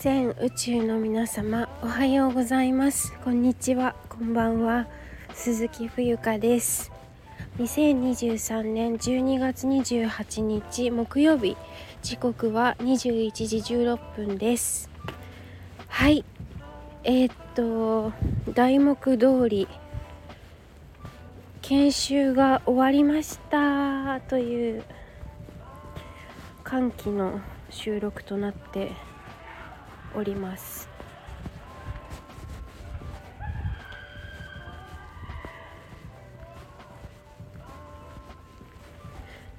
全宇宙の皆様おはようございます。こんにちは。こんばんは。鈴木冬香です。2023年12月28日木曜日。時刻は21時16分です。はい。えー、っと題目通り研修が終わりました。という歓喜の収録となっております。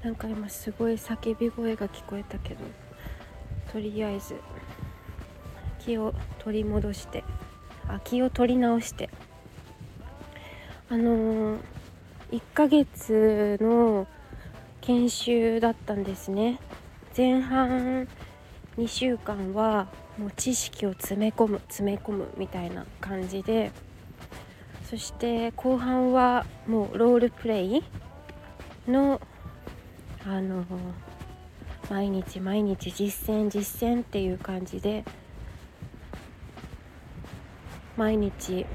なんか今すごい叫び声が聞こえたけどとりあえず気を取り戻してあ気を取り直して。あのー、1ヶ月の研修だったんですね。前半2週間はもう知識を詰め込む詰め込むみたいな感じで。そして後半はもうロールプレイのあの毎日毎日実践実践っていう感じで毎日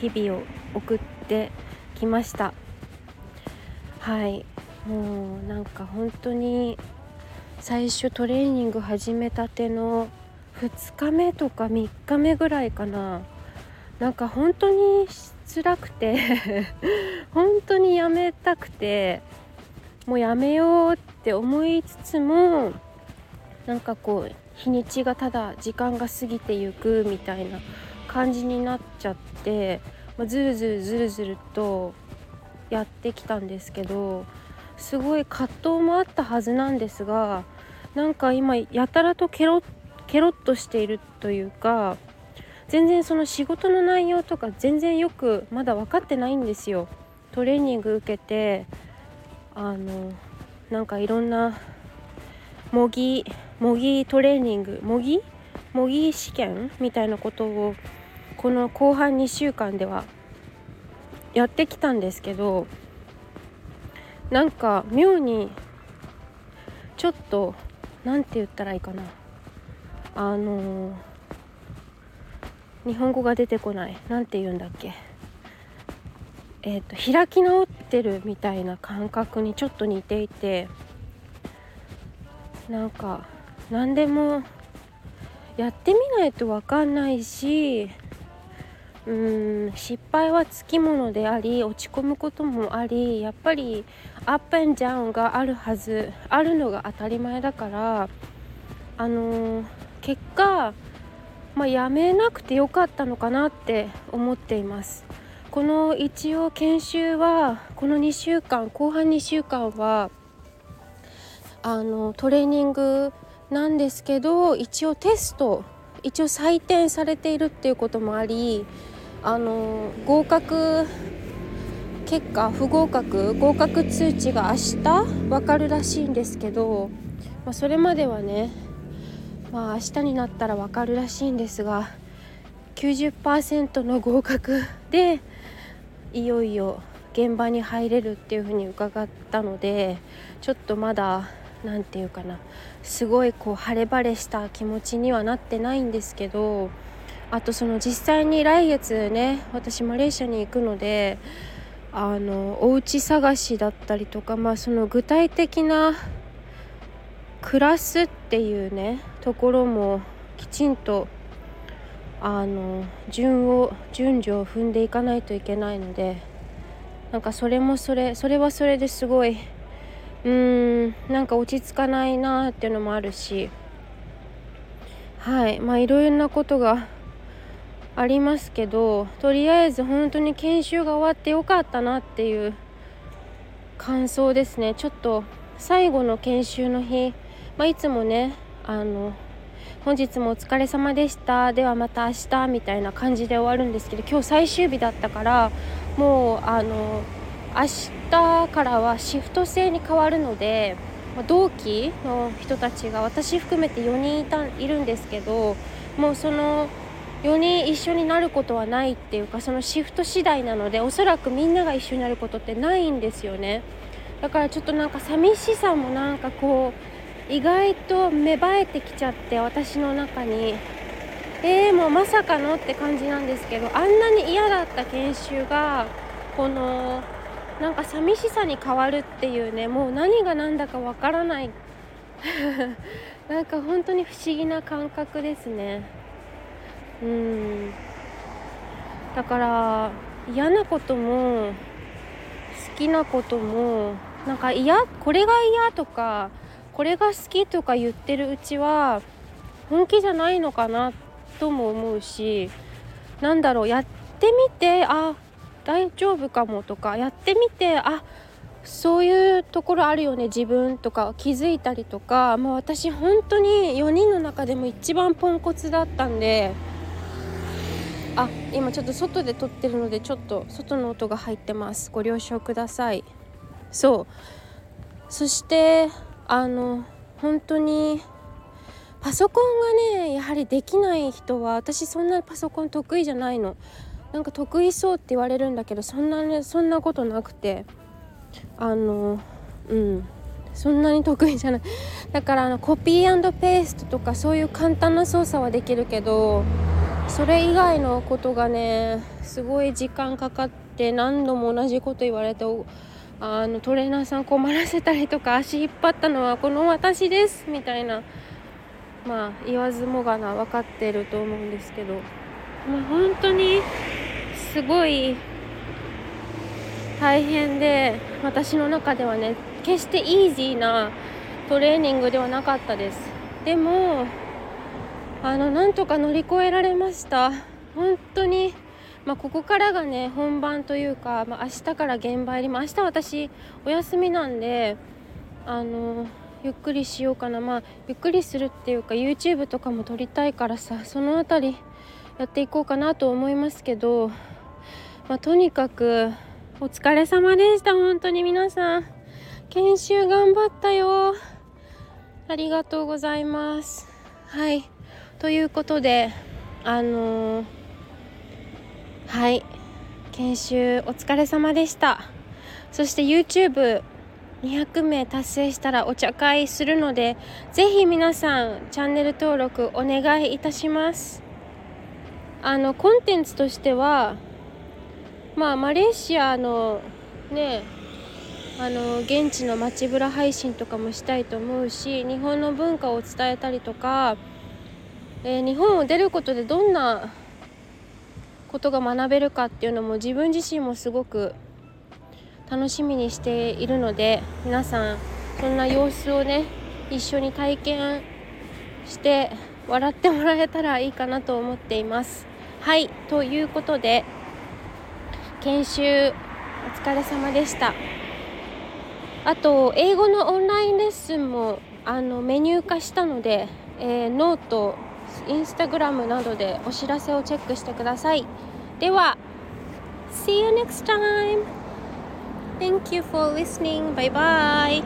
日々を送ってきました。はい。もうなんか本当に最初トレーニング始めたての2日目とか3日目ぐらいかな。なんか本当に辛くて 本当にやめたくてもうやめようって思いつつもなんかこう日にちがただ時間が過ぎてゆくみたいな感じになっちゃって、ま、ずるずるずるずるとやってきたんですけどすごい葛藤もあったはずなんですがなんか今やたらとケロケロッとしているというか全然その仕事の内容とか全然よくまだ分かってないんですよ。トレーニング受けてあのなんかいろんな模擬模擬トレーニング模擬模擬試験みたいなことをこの後半2週間ではやってきたんですけどなんか妙にちょっと何て言ったらいいかな。あの日本語が出てこない。何て言うんだっけ。えっ、と開き直ってるみたいな感覚にちょっと似ていて。なんか何でもやってみないと分かんないしうーん失敗はつきものであり落ち込むこともありやっぱりアップンジャウンがあるはずあるのが当たり前だからあのー、結果、まあ、やめなくてよかったのかなって思っています。この一応研修はこの2週間後半2週間はあのトレーニングなんですけど一応テスト一応採点されているっていうこともありあの合格結果不合格合格通知が明日分かるらしいんですけど、まあ、それまではねまあ明日になったら分かるらしいんですが90%の合格でいよいよ現場に入れるっていうふうに伺ったのでちょっとまだ何て言うかなすごいこう晴れ晴れした気持ちにはなってないんですけどあとその実際に来月ね私マレーシアに行くのであのお家探しだったりとかまあその具体的な暮らすっていうねところもきちんとあの順を順序を踏んでいかないといけないのでなんかそれもそれそれはそれですごいうーんなんか落ち着かないなっていうのもあるしはいまあいろいろなことがありますけどとりあえず本当に研修が終わってよかったなっていう感想ですね。ちょっと最後の研修の日、まあ、いつもねあの本日もお疲れ様でした。ではまた明日みたいな感じで終わるんですけど今日最終日だったからもうあの明日からはシフト制に変わるので同期の人たちが私含めて4人いたいるんですけどもうその4人一緒になることはないっていうかそのシフト次第なのでおそらくみんなが一緒になることってないんですよね。だからちょっとなんか寂しさもなんかこう意外と芽生えてきちゃって私の中に。えー、もうまさかのって感じなんですけどあんなに嫌だった研修がこのなんか寂しさに変わるっていうねもう何が何だかわからない。なんか本当に不思議な感覚ですね。うん。だから嫌なことも好きなこともなんか嫌これが嫌とかこれが好きとか言ってるうちは本気じゃないのかなとも思うしなんだろうやってみてあ大丈夫かもとかやってみてあそういうところあるよね自分とか気づいたりとか、まあ、私本当に4人の中でも一番ポンコツだったんで今ちょっと外で撮ってるのでちょっと外の音が入ってます。ご了承ください。そう。そしてあの本当にパソコンがねやはりできない人は私そんなパソコン得意じゃないの。なんか得意そうって言われるんだけどそんなねそんなことなくてあのうん。そんなに得意じゃない。だからあのコピーペーストとかそういう簡単な操作はできるけどそれ以外のことがねすごい時間かかって何度も同じこと言われてあのトレーナーさん困らせたりとか足引っ張ったのはこの私ですみたいなまあ言わずもがな分かってると思うんですけど、まあ、本当にすごい大変で私の中ではね決してイージーなトレーニングではなかったです。でもあのなんとか乗り越えられました。本当にまあ、ここからがね本番というか、まあ、明日から現場入りも明日私お休みなんであのゆっくりしようかな。まあゆっくりするっていうか YouTube とかも撮りたいからさその辺りやっていこうかなと思いますけど、まあ、とにかくお疲れ様でした。本当に皆さん研修頑張ったよ。ありがとうございます。はい。ということであのー、はい。研修お疲れ様でした。そして YouTube 200名達成したらお茶会するのでぜひ皆さんチャンネル登録お願いいたします。あのコンテンツとしてはまあマレーシアのねあの現地の街ブラ配信とかもしたいと思うし日本の文化を伝えたりとか、えー、日本を出ることでどんなことが学べるかっていうのも自分自身もすごく楽しみにしているので皆さんそんな様子をね一緒に体験して笑ってもらえたらいいかなと思っています。はいということで研修お疲れ様でした。あと英語のオンラインレッスンもあのメニュー化したので、えー、ノートインスタグラムなどでお知らせをチェックしてくださいでは See you next time! Thank you for listening. Bye bye.